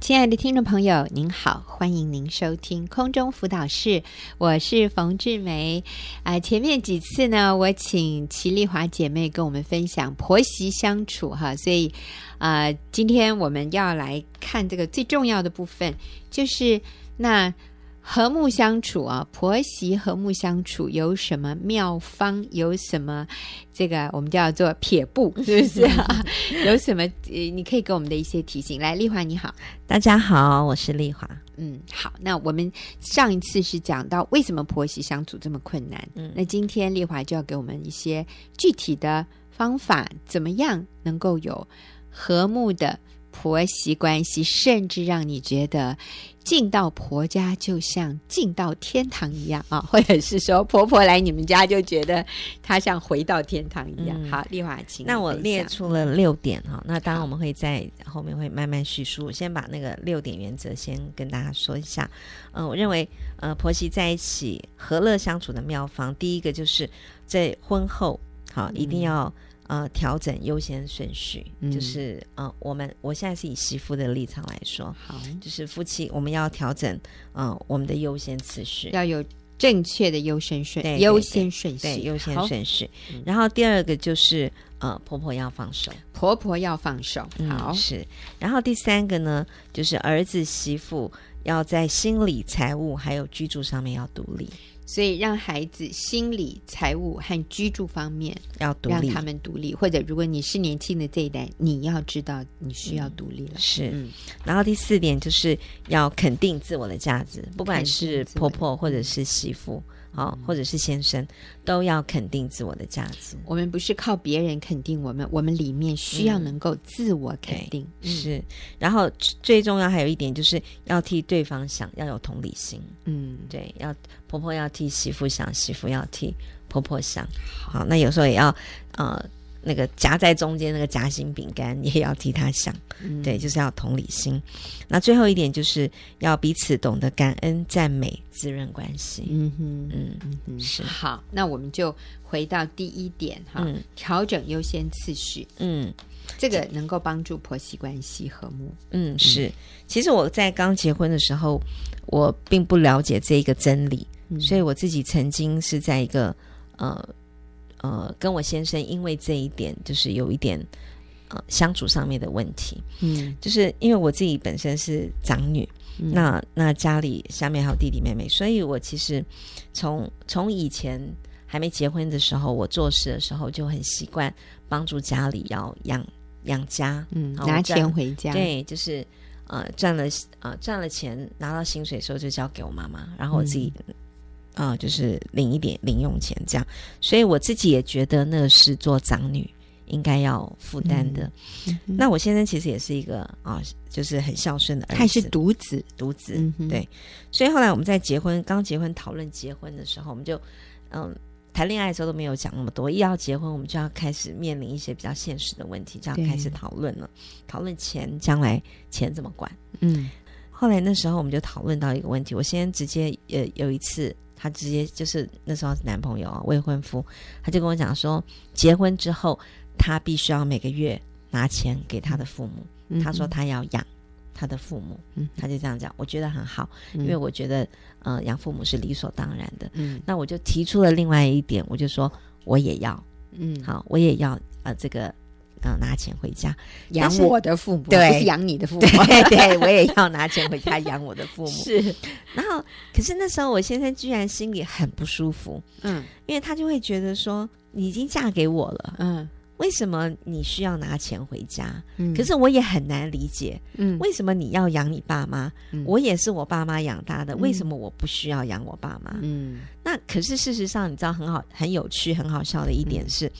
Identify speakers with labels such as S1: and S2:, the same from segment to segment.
S1: 亲爱的听众朋友，您好，欢迎您收听空中辅导室，我是冯志梅。啊、前面几次呢，我请齐丽华姐妹跟我们分享婆媳相处哈，所以啊、今天我们要来看这个最重要的部分，就是那。和睦相处啊，婆媳和睦相处有什么妙方？有什么这个我们叫做撇步，是不是啊？有什么呃，你可以给我们的一些提醒。来，丽华你好，
S2: 大家好，我是丽华。
S1: 嗯，好，那我们上一次是讲到为什么婆媳相处这么困难，嗯，那今天丽华就要给我们一些具体的方法，怎么样能够有和睦的婆媳关系，甚至让你觉得进到婆家就像进到天堂一样啊，或者是说婆婆来你们家就觉得她像回到天堂一样。嗯、好，丽华，请
S2: 那我列出了六点哈，那当然我们会在后面会慢慢叙述。我先把那个六点原则先跟大家说一下。嗯、呃，我认为呃婆媳在一起和乐相处的妙方，第一个就是在婚后好一定要。呃，调整优先顺序，嗯、就是呃，我们我现在是以媳妇的立场来说，好，就是夫妻我们要调整呃我们的优先次序，
S1: 要有正确的优先顺优先顺序，
S2: 对优先顺序。然后第二个就是呃婆婆要放手，
S1: 婆婆要放手，好、
S2: 嗯、是。然后第三个呢，就是儿子媳妇要在心理、财务还有居住上面要独立。
S1: 所以，让孩子心理、财务和居住方面
S2: 要独立，
S1: 让他们独立。或者，如果你是年轻的这一代，你要知道你需要独立了。
S2: 嗯、是，嗯、然后第四点就是要肯定自我的价值，不管是婆婆或者是媳妇。好，或者是先生，都要肯定自我的价值。
S1: 我们不是靠别人肯定我们，我们里面需要能够自我肯定。
S2: 嗯、是，然后最重要还有一点，就是要替对方想，要有同理心。嗯，对，要婆婆要替媳妇想，媳妇要替婆婆想。好，那有时候也要呃。那个夹在中间那个夹心饼干也要替他想，嗯、对，就是要同理心。那最后一点就是要彼此懂得感恩、赞美、滋润关系。嗯哼，
S1: 嗯嗯嗯，是。好，那我们就回到第一点哈，嗯、调整优先次序。嗯，这个能够帮助婆媳关系和睦。
S2: 嗯，是。其实我在刚结婚的时候，我并不了解这一个真理，嗯、所以我自己曾经是在一个呃。呃，跟我先生因为这一点，就是有一点呃相处上面的问题。嗯，就是因为我自己本身是长女，嗯、那那家里下面还有弟弟妹妹，所以我其实从从以前还没结婚的时候，我做事的时候就很习惯帮助家里要养养家，嗯，
S1: 拿钱回家。
S2: 对，就是呃赚了呃赚了钱拿到薪水的时候就交给我妈妈，然后我自己。嗯啊、呃，就是领一点零用钱这样，所以我自己也觉得那是做长女应该要负担的。嗯嗯、那我先生其实也是一个啊、呃，就是很孝顺的儿子，
S1: 他是独子，
S2: 独子、嗯、对。所以后来我们在结婚刚结婚讨论结婚的时候，我们就嗯谈恋爱的时候都没有讲那么多，一要结婚我们就要开始面临一些比较现实的问题，就要开始讨论了，讨论钱将来钱怎么管。嗯，后来那时候我们就讨论到一个问题，我先直接呃有一次。他直接就是那时候是男朋友啊，未婚夫，他就跟我讲说，结婚之后他必须要每个月拿钱给他的父母。嗯、他说他要养他的父母，嗯、他就这样讲，我觉得很好，因为我觉得呃养父母是理所当然的。嗯，那我就提出了另外一点，我就说我也要，嗯，好，我也要呃这个。嗯，拿钱回家
S1: 养我的父母，
S2: 对，
S1: 不是养你的父母。
S2: 对，对，我也要拿钱回家养我的父母。是，然后，可是那时候我先生居然心里很不舒服，嗯，因为他就会觉得说，你已经嫁给我了，嗯，为什么你需要拿钱回家？嗯，可是我也很难理解，嗯，为什么你要养你爸妈？嗯，我也是我爸妈养大的，为什么我不需要养我爸妈？嗯，那可是事实上，你知道很好、很有趣、很好笑的一点是。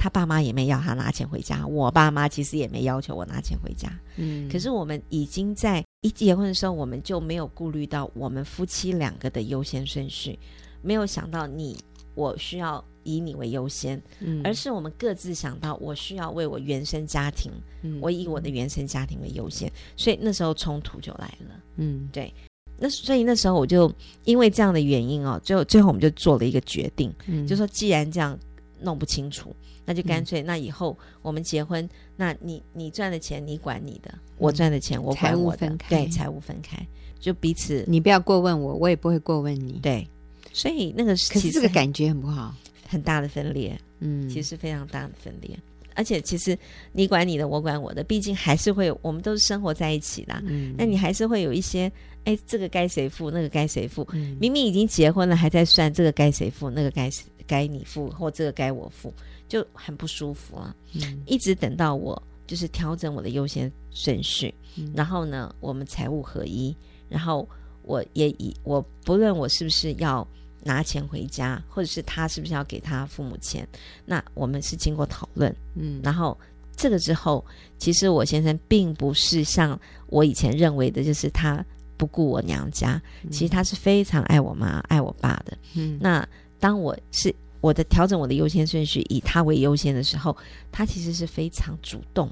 S2: 他爸妈也没要他拿钱回家，我爸妈其实也没要求我拿钱回家。嗯，可是我们已经在一结婚的时候，我们就没有顾虑到我们夫妻两个的优先顺序，没有想到你我需要以你为优先，嗯，而是我们各自想到我需要为我原生家庭，嗯，我以我的原生家庭为优先，所以那时候冲突就来了。嗯，对，那所以那时候我就因为这样的原因哦，最后最后我们就做了一个决定，嗯，就说既然这样弄不清楚。那就干脆，嗯、那以后我们结婚，那你你赚的钱你管你的，嗯、我赚的钱我管我的，
S1: 分开，
S2: 对，财务分开，就彼此，
S1: 你不要过问我，我也不会过问你，
S2: 对，所以那个是
S1: 可是这个感觉很不好，
S2: 很大的分裂，嗯，其实非常大的分裂。而且其实你管你的，我管我的，毕竟还是会有，我们都是生活在一起的。嗯，那你还是会有一些，哎，这个该谁付，那个该谁付？嗯，明明已经结婚了，还在算这个该谁付，那个该该你付，或这个该我付，就很不舒服啊。嗯，一直等到我就是调整我的优先顺序，嗯，然后呢，我们财务合一，然后我也以我不论我是不是要。拿钱回家，或者是他是不是要给他父母钱？那我们是经过讨论，嗯，然后这个之后，其实我先生并不是像我以前认为的，就是他不顾我娘家，嗯、其实他是非常爱我妈、爱我爸的。嗯，那当我是我的调整我的优先顺序，以他为优先的时候，他其实是非常主动。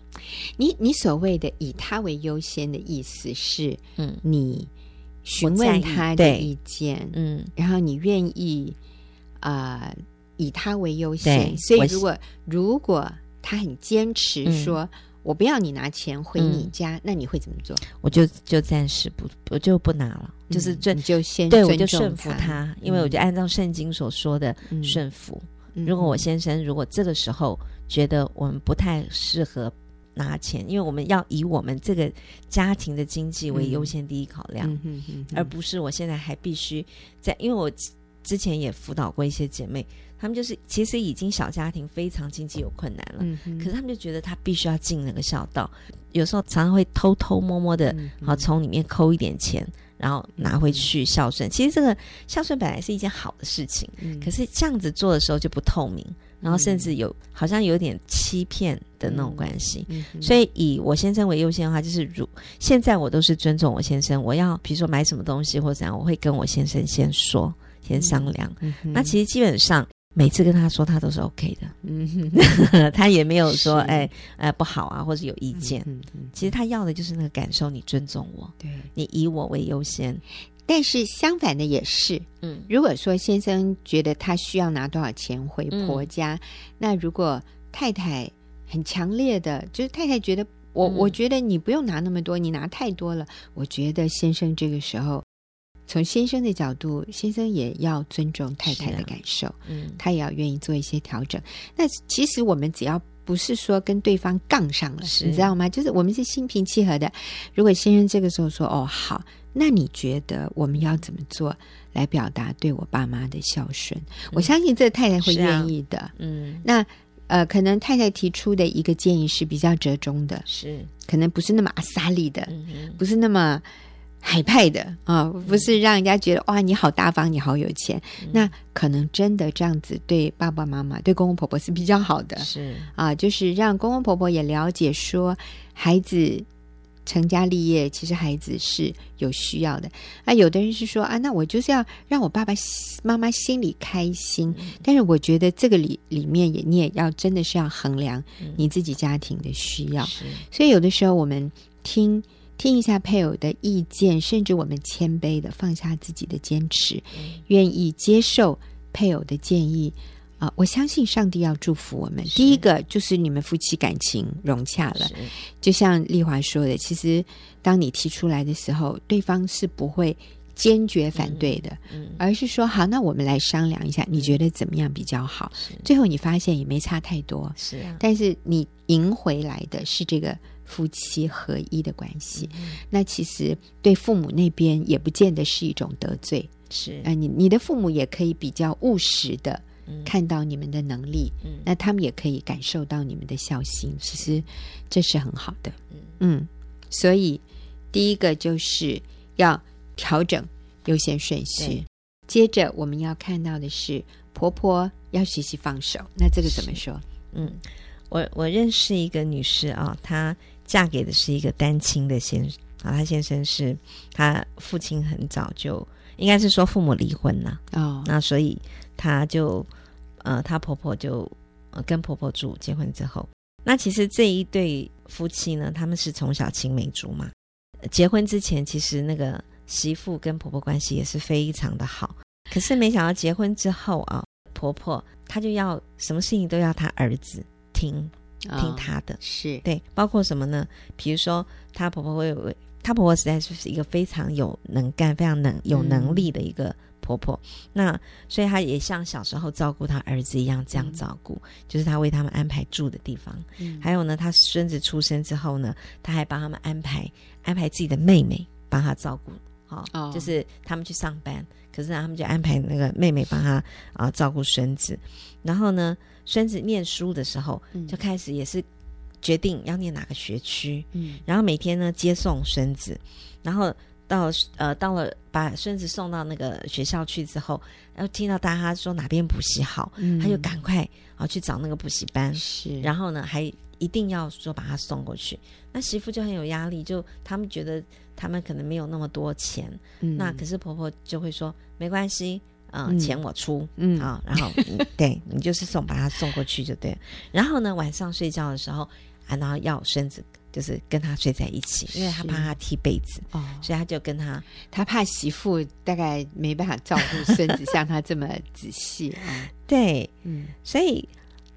S1: 你你所谓的以他为优先的意思是，嗯，你。询问他的意见，嗯，然后你愿意啊、呃、以他为优先，所以如果如果他很坚持说、嗯、我不要你拿钱回你家，嗯、那你会怎么做？
S2: 我就就暂时不，我就不拿了，嗯、就是这
S1: 你就先
S2: 对我就顺服他，嗯、因为我就按照圣经所说的顺服。
S1: 嗯、
S2: 如果我先生如果这个时候觉得我们不太适合。拿钱，因为我们要以我们这个家庭的经济为优先第一考量，嗯嗯嗯嗯、而不是我现在还必须在。因为我之前也辅导过一些姐妹，她们就是其实已经小家庭非常经济有困难了，嗯、可是她们就觉得她必须要尽那个孝道，有时候常常会偷偷摸摸的，好从里面抠一点钱，然后拿回去孝顺。其实这个孝顺本来是一件好的事情，嗯、可是这样子做的时候就不透明。然后甚至有、嗯、好像有点欺骗的那种关系，所以以我先生为优先的话，就是如现在我都是尊重我先生，我要比如说买什么东西或怎样，我会跟我先生先说，先商量。那其实基本上每次跟他说，他都是 OK 的，嗯、他也没有说是。哎哎不好啊，或者有意见。其实他要的就是那个感受，你尊重我，对。你以我为优先。
S1: 但是相反的也是，嗯，如果说先生觉得他需要拿多少钱回婆家，嗯、那如果太太很强烈的，就是太太觉得我，嗯、我觉得你不用拿那么多，你拿太多了。我觉得先生这个时候，从先生的角度，先生也要尊重太太的感受，嗯，他也要愿意做一些调整。那其实我们只要不是说跟对方杠上了，你知道吗？就是我们是心平气和的。如果先生这个时候说，哦，好。那你觉得我们要怎么做来表达对我爸妈的孝顺？嗯、我相信这太太会愿意的。啊、嗯，那呃，可能太太提出的一个建议是比较折中的，是可能不是那么阿萨利的，嗯、不是那么海派的啊，不是让人家觉得哇你好大方，你好有钱。嗯、那可能真的这样子对爸爸妈妈、对公公婆婆是比较好的。是啊，就是让公公婆婆也了解说孩子。成家立业，其实孩子是有需要的。啊，有的人是说啊，那我就是要让我爸爸妈妈心里开心。嗯、但是我觉得这个里里面也你也要真的是要衡量你自己家庭的需要。嗯、所以有的时候我们听听一下配偶的意见，甚至我们谦卑的放下自己的坚持，嗯、愿意接受配偶的建议。啊，我相信上帝要祝福我们。第一个就是你们夫妻感情融洽了，就像丽华说的，其实当你提出来的时候，对方是不会坚决反对的，嗯嗯、而是说好，那我们来商量一下，你觉得怎么样比较好？最后你发现也没差太多，是啊。但是你赢回来的是这个夫妻合一的关系，嗯、那其实对父母那边也不见得是一种得罪，是啊、呃，你你的父母也可以比较务实的。看到你们的能力，嗯，那他们也可以感受到你们的孝心，其实这是很好的，嗯，嗯，所以第一个就是要调整优先顺序，接着我们要看到的是婆婆要学习放手，那这个怎么说？
S2: 嗯，我我认识一个女士啊，她嫁给的是一个单亲的先生啊，她先生是她父亲很早就应该是说父母离婚了。哦，那所以她就。呃，她婆婆就呃跟婆婆住，结婚之后，那其实这一对夫妻呢，他们是从小青梅竹马，结婚之前其实那个媳妇跟婆婆关系也是非常的好，可是没想到结婚之后啊，婆婆，她就要什么事情都要她儿子听。听她的，
S1: 是
S2: 对，包括什么呢？比如说，她婆婆会有，她婆婆实在就是一个非常有能干、非常能有能力的一个婆婆。嗯、那所以她也像小时候照顾她儿子一样这样照顾，嗯、就是她为他们安排住的地方。嗯、还有呢，她孙子出生之后呢，她还帮他们安排安排自己的妹妹帮她照顾。好、哦，哦、就是他们去上班，可是呢，他们就安排那个妹妹帮他啊照顾孙子，然后呢。孙子念书的时候，就开始也是决定要念哪个学区，嗯，然后每天呢接送孙子，然后到呃到了把孙子送到那个学校去之后，然后听到大家说哪边补习好，嗯，他就赶快啊去找那个补习班，是，然后呢还一定要说把他送过去，那媳妇就很有压力，就他们觉得他们可能没有那么多钱，嗯，那可是婆婆就会说没关系。嗯，钱我出，嗯。啊，然后对你就是送把他送过去就对了。然后呢，晚上睡觉的时候啊，然后要孙子就是跟他睡在一起，因为他怕他踢被子哦，所以他就跟他，
S1: 他怕媳妇大概没办法照顾孙子像他这么仔细啊。
S2: 对，嗯，所以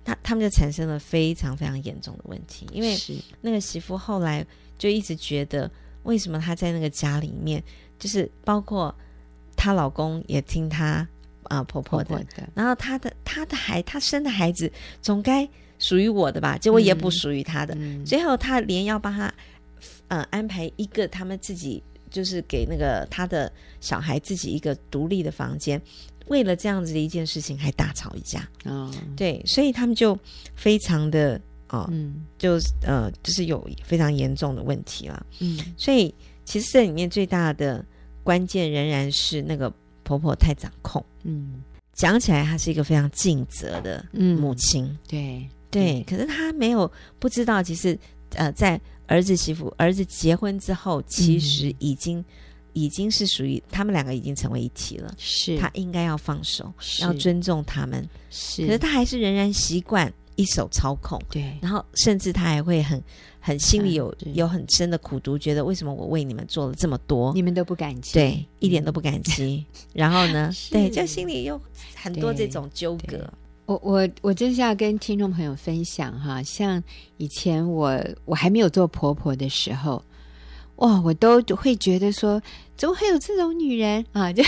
S2: 他他们就产生了非常非常严重的问题，因为那个媳妇后来就一直觉得，为什么他在那个家里面，就是包括。她老公也听她啊、呃、婆婆的，婆婆的然后她的她的孩她生的孩子总该属于我的吧？结果也不属于他的。嗯、最后他连要帮他呃安排一个他们自己就是给那个他的小孩自己一个独立的房间，为了这样子的一件事情还大吵一架。哦，对，所以他们就非常的哦，嗯，就呃就是有非常严重的问题了。嗯，所以其实这里面最大的。关键仍然是那个婆婆太掌控。嗯，讲起来她是一个非常尽责的母亲。
S1: 嗯、对
S2: 对，可是他没有不知道，其实呃，在儿子媳妇儿子结婚之后，其实已经、嗯、已经是属于他们两个已经成为一体了。是，他应该要放手，是要尊重他们。是，可是他还是仍然习惯一手操控。对，然后甚至他还会很。很心里有有很深的苦毒，觉得为什么我为你们做了这么多，
S1: 你们都不感激，
S2: 对，一点都不感激。然后呢，对，就心里有很多这种纠葛。
S1: 我我我就是要跟听众朋友分享哈，像以前我我还没有做婆婆的时候，哇，我都会觉得说，怎么会有这种女人啊？就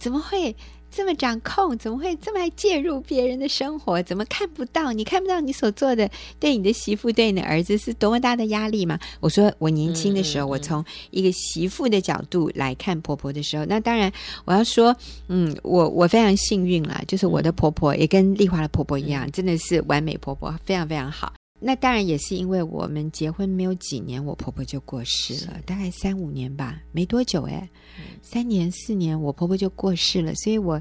S1: 怎么会？这么掌控，怎么会这么爱介入别人的生活？怎么看不到？你看不到你所做的对你的媳妇、对你的儿子是多么大的压力吗？我说，我年轻的时候，嗯嗯嗯、我从一个媳妇的角度来看婆婆的时候，那当然我要说，嗯，我我非常幸运啦，就是我的婆婆也跟丽华的婆婆一样，真的是完美婆婆，非常非常好。那当然也是因为我们结婚没有几年，我婆婆就过世了，大概三五年吧，没多久哎，嗯、三年四年，我婆婆就过世了，所以我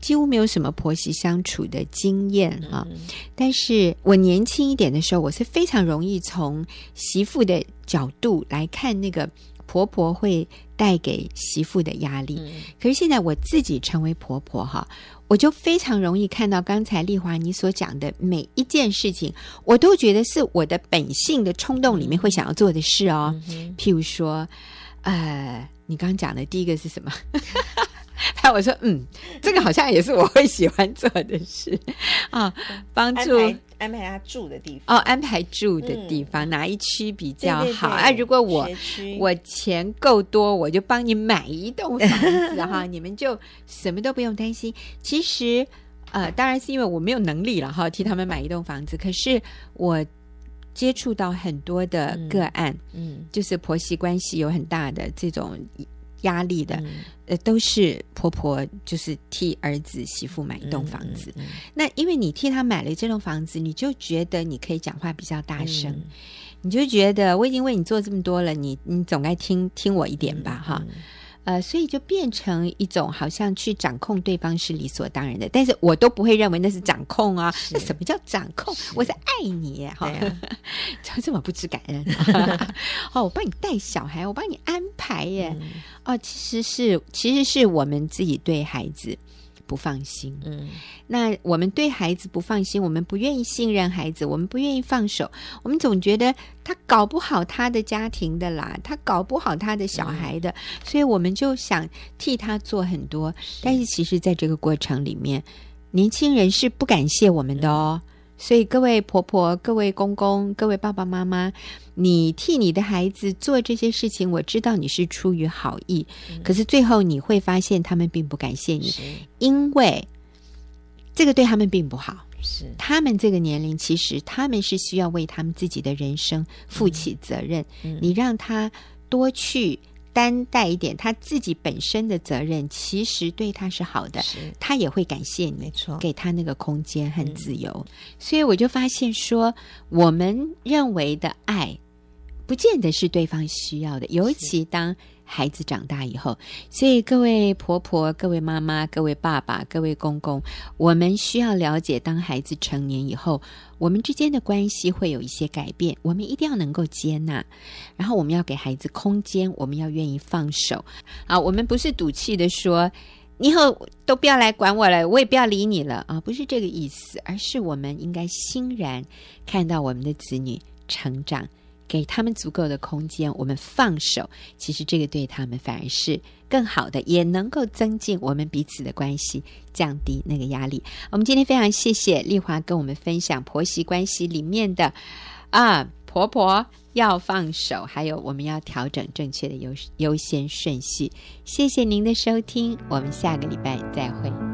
S1: 几乎没有什么婆媳相处的经验啊。嗯、但是我年轻一点的时候，我是非常容易从媳妇的角度来看那个婆婆会带给媳妇的压力。嗯、可是现在我自己成为婆婆哈。我就非常容易看到刚才丽华你所讲的每一件事情，我都觉得是我的本性的冲动里面会想要做的事哦。嗯、譬如说，呃，你刚刚讲的第一个是什么？还有我说，嗯，这个好像也是我会喜欢做的事啊，帮助。
S2: 安排他住的地方
S1: 哦，安排住的地方、嗯、哪一区比较好啊？如果我我钱够多，我就帮你买一栋房子哈，你们就什么都不用担心。其实呃，当然是因为我没有能力了哈，替他们买一栋房子。可是我接触到很多的个案，嗯，嗯就是婆媳关系有很大的这种。压力的，嗯、呃，都是婆婆就是替儿子媳妇买一栋房子。嗯嗯嗯、那因为你替他买了这栋房子，你就觉得你可以讲话比较大声，嗯、你就觉得我已经为你做这么多了，你你总该听听我一点吧，哈、嗯。呃，所以就变成一种好像去掌控对方是理所当然的，但是我都不会认为那是掌控啊。那什么叫掌控？是我是爱你哈，怎么、啊、这么不知感恩？哦，我帮你带小孩，我帮你安排耶。嗯、哦，其实是其实是我们自己对孩子。不放心，嗯，那我们对孩子不放心，我们不愿意信任孩子，我们不愿意放手，我们总觉得他搞不好他的家庭的啦，他搞不好他的小孩的，嗯、所以我们就想替他做很多。是。但是其实，在这个过程里面，年轻人是不感谢我们的哦。所以，各位婆婆、各位公公、各位爸爸妈妈，你替你的孩子做这些事情，我知道你是出于好意，嗯、可是最后你会发现他们并不感谢你，因为这个对他们并不好。是他们这个年龄，其实他们是需要为他们自己的人生负起责任。嗯嗯、你让他多去。担待一点他自己本身的责任，其实对他是好的，他也会感谢你，没错，给他那个空间和自由。嗯、所以我就发现说，我们认为的爱，不见得是对方需要的，尤其当。孩子长大以后，所以各位婆婆、各位妈妈、各位爸爸、各位公公，我们需要了解，当孩子成年以后，我们之间的关系会有一些改变，我们一定要能够接纳，然后我们要给孩子空间，我们要愿意放手。啊，我们不是赌气的说，你以后都不要来管我了，我也不要理你了啊，不是这个意思，而是我们应该欣然看到我们的子女成长。给他们足够的空间，我们放手，其实这个对他们反而是更好的，也能够增进我们彼此的关系，降低那个压力。我们今天非常谢谢丽华跟我们分享婆媳关系里面的啊，婆婆要放手，还有我们要调整正确的优优先顺序。谢谢您的收听，我们下个礼拜再会。